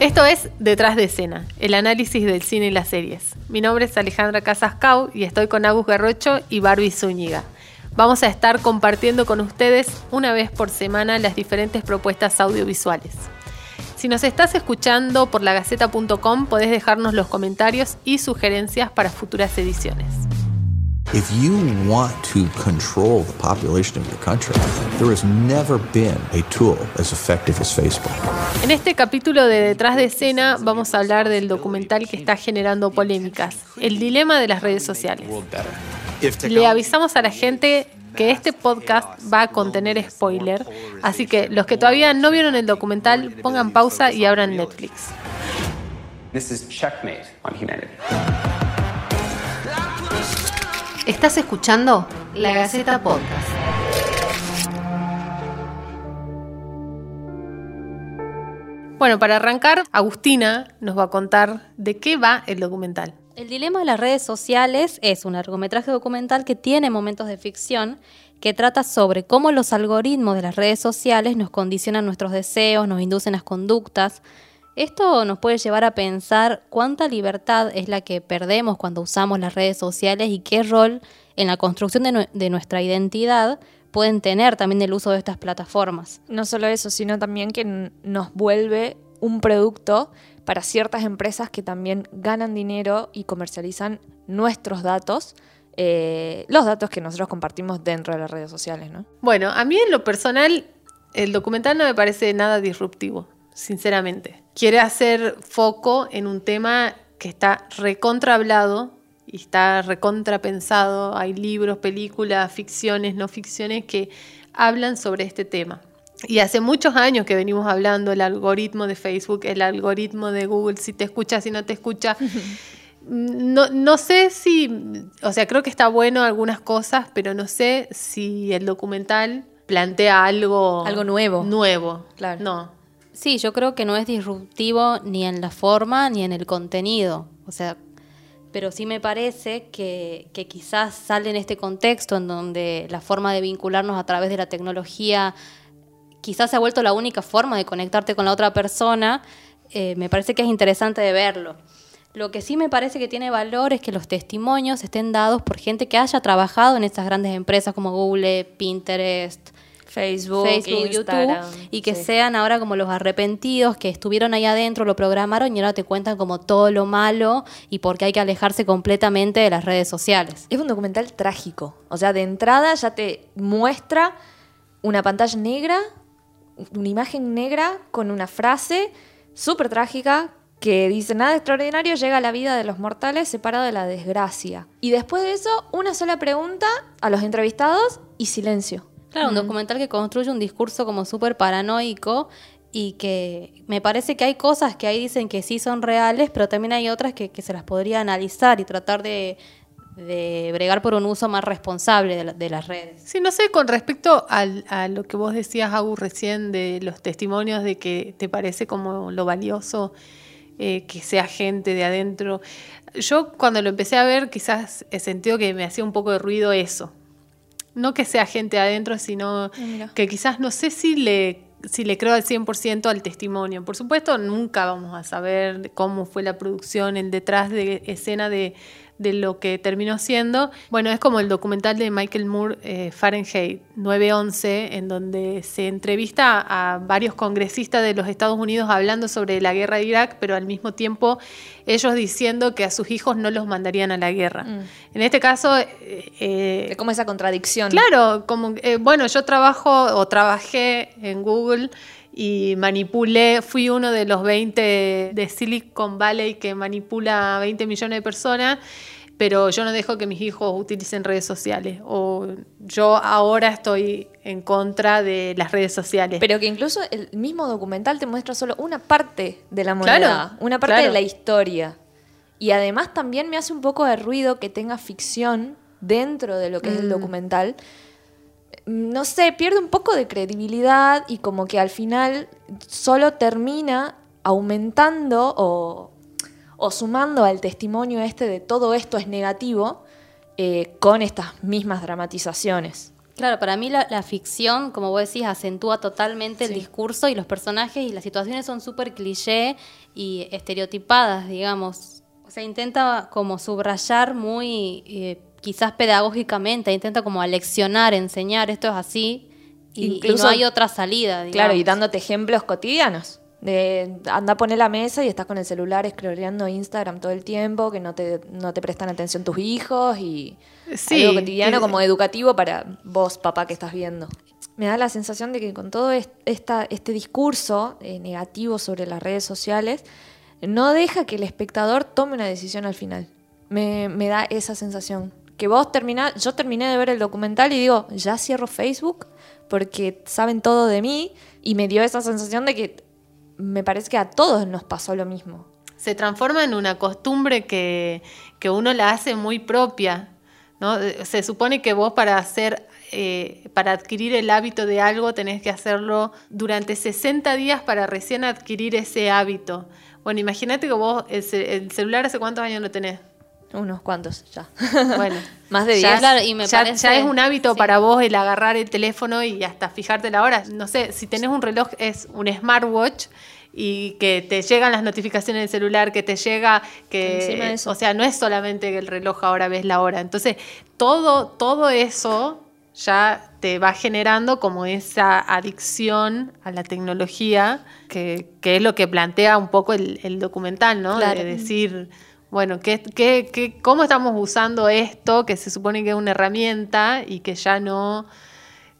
Esto es Detrás de Escena, el análisis del cine y las series. Mi nombre es Alejandra Casascau y estoy con Agus Garrocho y Barbie Zúñiga. Vamos a estar compartiendo con ustedes una vez por semana las diferentes propuestas audiovisuales. Si nos estás escuchando por lagaceta.com, podés dejarnos los comentarios y sugerencias para futuras ediciones. If you want to control the population of your country, there has never been a tool as effective as Facebook. En este capítulo de Detrás de Escena vamos a hablar del documental que está generando polémicas, el dilema de las redes sociales. Le avisamos a la gente que este podcast va a contener spoiler, así que los que todavía no vieron el documental pongan pausa y abran Netflix. This is checkmate on humanity. Estás escuchando La Gaceta Podcast. Bueno, para arrancar, Agustina nos va a contar de qué va el documental. El dilema de las redes sociales es un largometraje documental que tiene momentos de ficción que trata sobre cómo los algoritmos de las redes sociales nos condicionan nuestros deseos, nos inducen las conductas. Esto nos puede llevar a pensar cuánta libertad es la que perdemos cuando usamos las redes sociales y qué rol en la construcción de, de nuestra identidad pueden tener también el uso de estas plataformas. No solo eso, sino también que nos vuelve un producto para ciertas empresas que también ganan dinero y comercializan nuestros datos, eh, los datos que nosotros compartimos dentro de las redes sociales. ¿no? Bueno, a mí en lo personal el documental no me parece nada disruptivo, sinceramente. Quiere hacer foco en un tema que está recontra hablado y está recontra pensado. Hay libros, películas, ficciones, no ficciones que hablan sobre este tema. Y hace muchos años que venimos hablando el algoritmo de Facebook, el algoritmo de Google, si te escucha, si no te escucha. No, no sé si, o sea, creo que está bueno algunas cosas, pero no sé si el documental plantea algo... Algo nuevo. Nuevo, Claro. No. Sí, yo creo que no es disruptivo ni en la forma ni en el contenido. O sea, pero sí me parece que, quizás sale en este contexto en donde la forma de vincularnos a través de la tecnología quizás se ha vuelto la única forma de conectarte con la otra persona, eh, me parece que es interesante de verlo. Lo que sí me parece que tiene valor es que los testimonios estén dados por gente que haya trabajado en estas grandes empresas como Google, Pinterest, Facebook, Facebook, Instagram, YouTube, y que sí. sean ahora como los arrepentidos que estuvieron ahí adentro, lo programaron y ahora te cuentan como todo lo malo y por qué hay que alejarse completamente de las redes sociales. Es un documental trágico. O sea, de entrada ya te muestra una pantalla negra, una imagen negra con una frase súper trágica que dice nada extraordinario llega a la vida de los mortales separado de la desgracia. Y después de eso, una sola pregunta a los entrevistados y silencio. Claro, un documental que construye un discurso como súper paranoico y que me parece que hay cosas que ahí dicen que sí son reales, pero también hay otras que, que se las podría analizar y tratar de, de bregar por un uso más responsable de, la- de las redes. Sí, no sé, con respecto al- a lo que vos decías, Agus, recién de los testimonios de que te parece como lo valioso eh, que sea gente de adentro. Yo cuando lo empecé a ver quizás he sentido que me hacía un poco de ruido eso. No que sea gente adentro, sino que quizás no sé si le, si le creo al 100% al testimonio. Por supuesto, nunca vamos a saber cómo fue la producción, el detrás de escena de, de lo que terminó siendo. Bueno, es como el documental de Michael Moore, eh, Fahrenheit 911, en donde se entrevista a varios congresistas de los Estados Unidos hablando sobre la guerra de Irak, pero al mismo tiempo ellos diciendo que a sus hijos no los mandarían a la guerra. En este caso... eh, eh, Es como esa contradicción. Claro, como, eh, bueno, yo trabajo o trabajé en Google y manipulé, fui uno de los 20 de Silicon Valley que manipula a 20 millones de personas, pero yo no dejo que mis hijos utilicen redes sociales. O yo ahora estoy en contra de las redes sociales. Pero que incluso el mismo documental te muestra solo una parte de la moneda, Claro, una parte claro. de la historia. Y además también me hace un poco de ruido que tenga ficción dentro de lo que es el documental. No sé, pierde un poco de credibilidad y como que al final solo termina aumentando o, o sumando al testimonio este de todo esto es negativo eh, con estas mismas dramatizaciones. Claro, para mí la, la ficción, como vos decís, acentúa totalmente el discurso y los personajes y las situaciones son súper cliché y estereotipadas, digamos. O sea, intenta como subrayar muy, eh, quizás pedagógicamente, intenta como aleccionar, enseñar, esto es así, y, no hay otra salida, digamos. Claro, y dándote ejemplos cotidianos. De anda a poner la mesa y estás con el celular scrolleando Instagram todo el tiempo, que no te, no te prestan atención tus hijos y Sí, algo cotidiano que- como educativo para vos, papá, que estás viendo. Me da la sensación de que con todo esta, este discurso eh, negativo sobre las redes sociales, no deja que el espectador tome una decisión al final. Me, me da esa sensación. Que vos terminás, yo terminé de ver el documental y digo, ya cierro Facebook porque saben todo de mí y me dio esa sensación de que me parece que a todos nos pasó lo mismo. se transforma en una costumbre que, que uno la hace muy propia. ¿no? Se supone que vos para hacer, eh, para adquirir el hábito de algo tenés que hacerlo durante 60 días para recién adquirir ese hábito. Bueno, imagínate que vos el celular hace cuántos años lo tenés. Unos cuantos ya. Bueno, Más de ya, 10. Claro, y me ya- parece- ya es un hábito sí. para vos el agarrar el teléfono y hasta fijarte la hora. No sé, si tenés un reloj es un smartwatch y que te llegan las notificaciones del celular, que te llega de que eso. o sea, no es solamente que el reloj ahora ves la hora. Entonces, todo todo eso ya te va generando como esa adicción a la tecnología, que, que es lo que plantea un poco el, el documental, ¿no? Claro. De decir, bueno, ¿qué, qué, qué, ¿cómo estamos usando esto que se supone que es una herramienta y que ya no,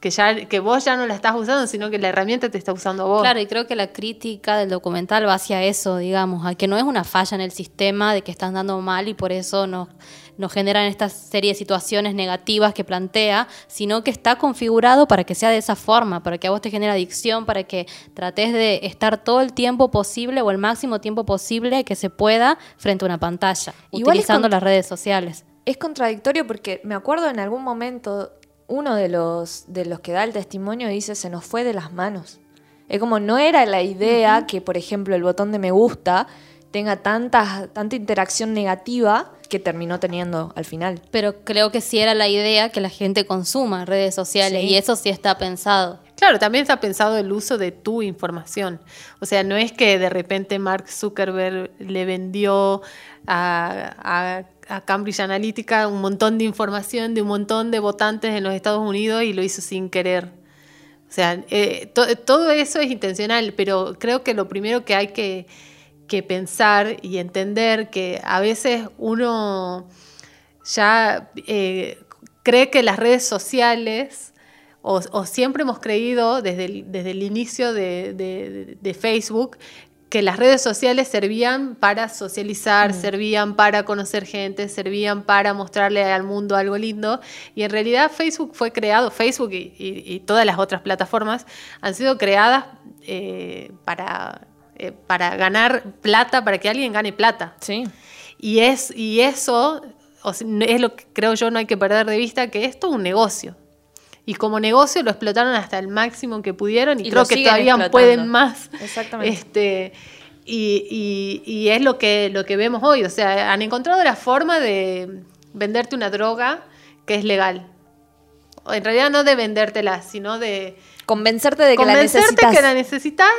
que ya, que vos ya no la estás usando, sino que la herramienta te está usando vos? Claro, y creo que la crítica del documental va hacia eso, digamos, a que no es una falla en el sistema de que están dando mal y por eso nos, nos generan esta serie de situaciones negativas que plantea, sino que está configurado para que sea de esa forma, para que a vos te genere adicción, para que trates de estar todo el tiempo posible o el máximo tiempo posible que se pueda frente a una pantalla, Igual utilizando las redes sociales. Es contradictorio porque me acuerdo en algún momento uno de los, de los que da el testimonio dice se nos fue de las manos. Es como no era la idea que, por ejemplo, el botón de me gusta tenga tanta, tanta interacción negativa que terminó teniendo al final. Pero creo que sí era la idea que la gente consuma redes sociales Sí. y eso sí está pensado. Claro, también está pensado el uso de tu información. O sea, no es que de repente Mark Zuckerberg le vendió a, a- a Cambridge Analytica un montón de información de un montón de votantes en los Estados Unidos y lo hizo sin querer. O sea, eh, to- todo eso es intencional, pero creo que lo primero que hay que, que pensar y entender que a veces uno ya eh, cree que las redes sociales, o, o siempre hemos creído desde el, desde el inicio de, de- de Facebook, que las redes sociales servían para socializar, servían para conocer gente, servían para mostrarle al mundo algo lindo. Y en realidad Facebook fue creado, Facebook y, y- y todas las otras plataformas han sido creadas eh, para, eh, para ganar plata, para que alguien gane plata. Sí. Y, es, y eso o sea, no- es lo que creo yo no hay que perder de vista, que esto es un negocio. Y como negocio lo explotaron hasta el máximo que pudieron y, Y creo que todavía explotando. pueden más. Exactamente. Este, y, y- y es lo que, lo que vemos hoy. O sea, han encontrado la forma de venderte una droga que es legal. En realidad no de vendértela, sino de Convencerte de que la necesitas. que la necesitas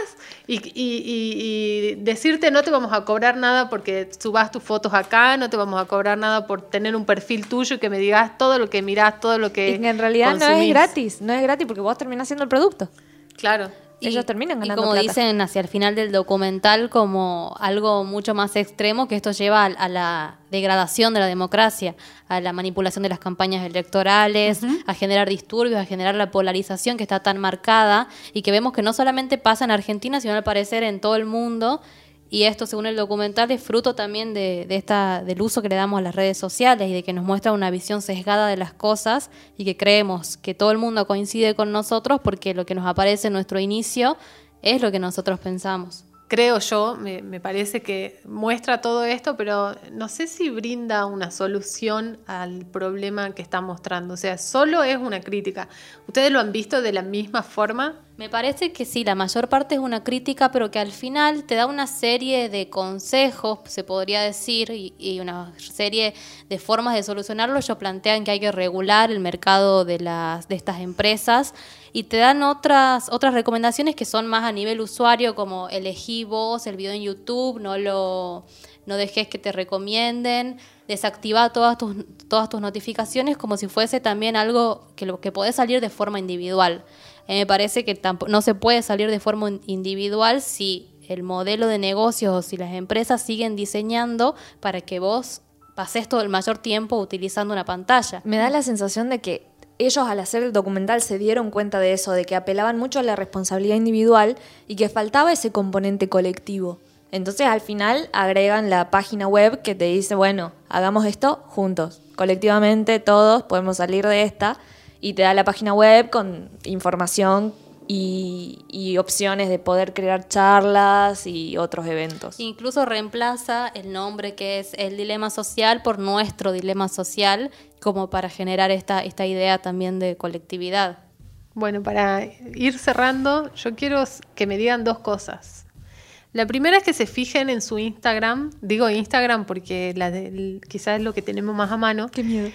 y, y- y- y decirte no te vamos a cobrar nada porque subas tus fotos acá, no te vamos a cobrar nada por tener un perfil tuyo y que me digas todo lo que mirás, todo lo que Y en realidad no es gratis, no es gratis porque vos terminás haciendo el producto. Claro. Ellos terminan Y como plata. dicen hacia el final del documental, como algo mucho más extremo, que esto lleva a, a la degradación de la democracia, a la manipulación de las campañas electorales, a generar disturbios, a generar la polarización que está tan marcada y que vemos que no solamente pasa en Argentina, sino al parecer en todo el mundo. Y esto, según el documental, es fruto también de, de esta, del uso que le damos a las redes sociales y de que nos muestra una visión sesgada de las cosas y que creemos que todo el mundo coincide con nosotros porque lo que nos aparece en nuestro inicio es lo que nosotros pensamos. Creo yo, me, me parece que muestra todo esto, pero no sé si brinda una solución al problema que está mostrando. O sea, solo es una crítica. ¿Ustedes lo han visto de la misma forma? Me parece que sí, la mayor parte es una crítica, pero que al final te da una serie de consejos, se podría decir, y, una serie de formas de solucionarlo. Ellos plantean que hay que regular el mercado de, las, de estas empresas y te dan otras, otras recomendaciones que son más a nivel usuario, como elegí vos el video en YouTube, no lo no dejes que te recomienden, desactiva todas tus, todas tus notificaciones como si fuese también algo que, lo, que podés salir de forma individual. Eh, me parece que no se puede salir de forma individual si el modelo de negocios o si las empresas siguen diseñando para que vos pases todo el mayor tiempo utilizando una pantalla. Me da la sensación de que ellos al hacer el documental se dieron cuenta de eso, de que apelaban mucho a la responsabilidad individual y que faltaba ese componente colectivo. Entonces al final agregan la página web que te dice, bueno, hagamos esto juntos, colectivamente todos podemos salir de esta y te da la página web con información y, opciones de poder crear charlas y otros eventos. Incluso reemplaza el nombre que es el dilema social por nuestro dilema social, como para generar esta, esta idea también de colectividad. Bueno, para ir cerrando, yo quiero que me digan dos cosas. La primera es que se fijen en su Instagram, digo Instagram porque la de, quizás es lo que tenemos más a mano. Qué miedo.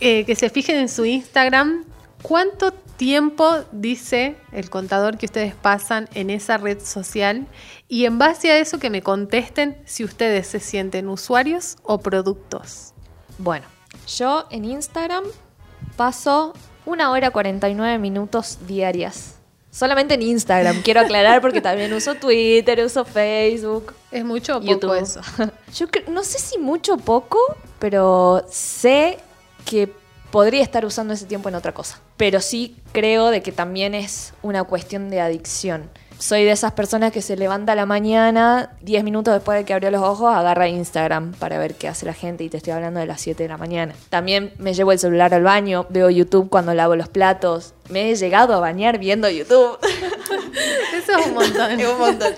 Eh, que se fijen en su Instagram cuánto tiempo dice el contador que ustedes pasan en esa red social y en base a eso que me contesten si ustedes se sienten usuarios o productos. Bueno, yo en Instagram paso una hora 49 minutos diarias. Solamente en Instagram, quiero aclarar porque también uso Twitter, uso Facebook. ¿Es mucho o poco eso? Yo no sé si mucho o poco, pero sé que podría estar usando ese tiempo en otra cosa. Pero sí creo de que también es una cuestión de adicción soy de esas personas que se levanta a la mañana, 10 minutos después de que abrió los ojos, agarra Instagram para ver qué hace la gente y te estoy hablando de las 7 de la mañana. También me llevo el celular al baño, veo YouTube cuando lavo los platos. Me he llegado a bañar viendo YouTube. Eso es un montón. es un montón.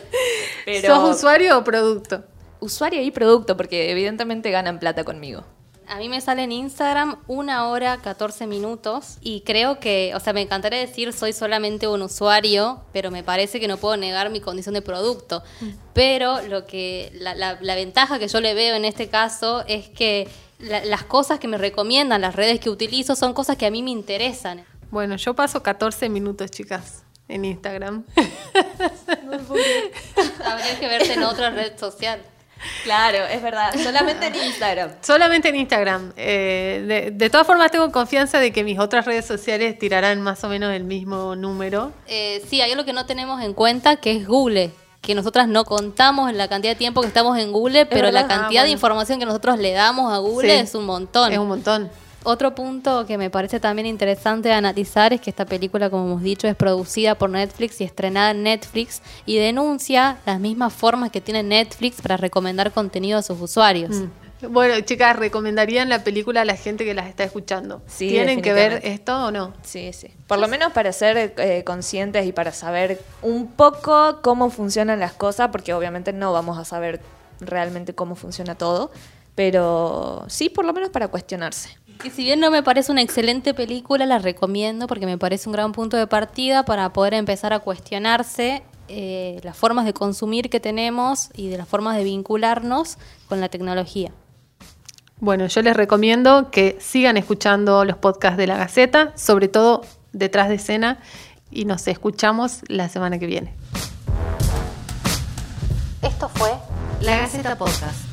¿Sos usuario o producto? Usuario y producto, porque evidentemente ganan plata conmigo. A mí me sale en Instagram una hora 14 minutos y creo que, o sea, me encantaría decir soy solamente un usuario, pero me parece que no puedo negar mi condición de producto. Mm. Pero lo que, la, la, ventaja que yo le veo en este caso es que las cosas que me recomiendan, las redes que utilizo, son cosas que a mí me interesan. Bueno, yo paso 14 minutos, chicas, en Instagram. Habría que verte en otra red social. Claro, es verdad. Solamente en Instagram. Solamente en Instagram. Eh, de, todas formas, tengo confianza de que mis otras redes sociales tirarán más o menos el mismo número. Eh, sí, hay algo que no tenemos en cuenta, que es Google. Que nosotras no contamos la cantidad de tiempo que estamos en Google, pero la cantidad ah, de información que nosotros le damos a Google es un montón. Es un montón. Otro punto que me parece también interesante analizar es que esta película, como hemos dicho, es producida por Netflix y estrenada en Netflix y denuncia las mismas formas que tiene Netflix para recomendar contenido a sus usuarios. Mm. Bueno, chicas, ¿recomendarían la película a la gente que las está escuchando? Sí, ¿Tienen que ver esto o no? Sí, sí. Por lo menos para ser eh, conscientes y para saber un poco cómo funcionan las cosas, porque obviamente no vamos a saber realmente cómo funciona todo, pero sí, por lo menos para cuestionarse. Y si bien no me parece una excelente película, la recomiendo porque me parece un gran punto de partida para poder empezar a cuestionarse eh, las formas de consumir que tenemos y de las formas de vincularnos con la tecnología. Bueno, yo les recomiendo que sigan escuchando los podcasts de la Gaceta, sobre todo detrás de escena, y nos escuchamos la semana que viene. Esto fue La Gaceta Podcast.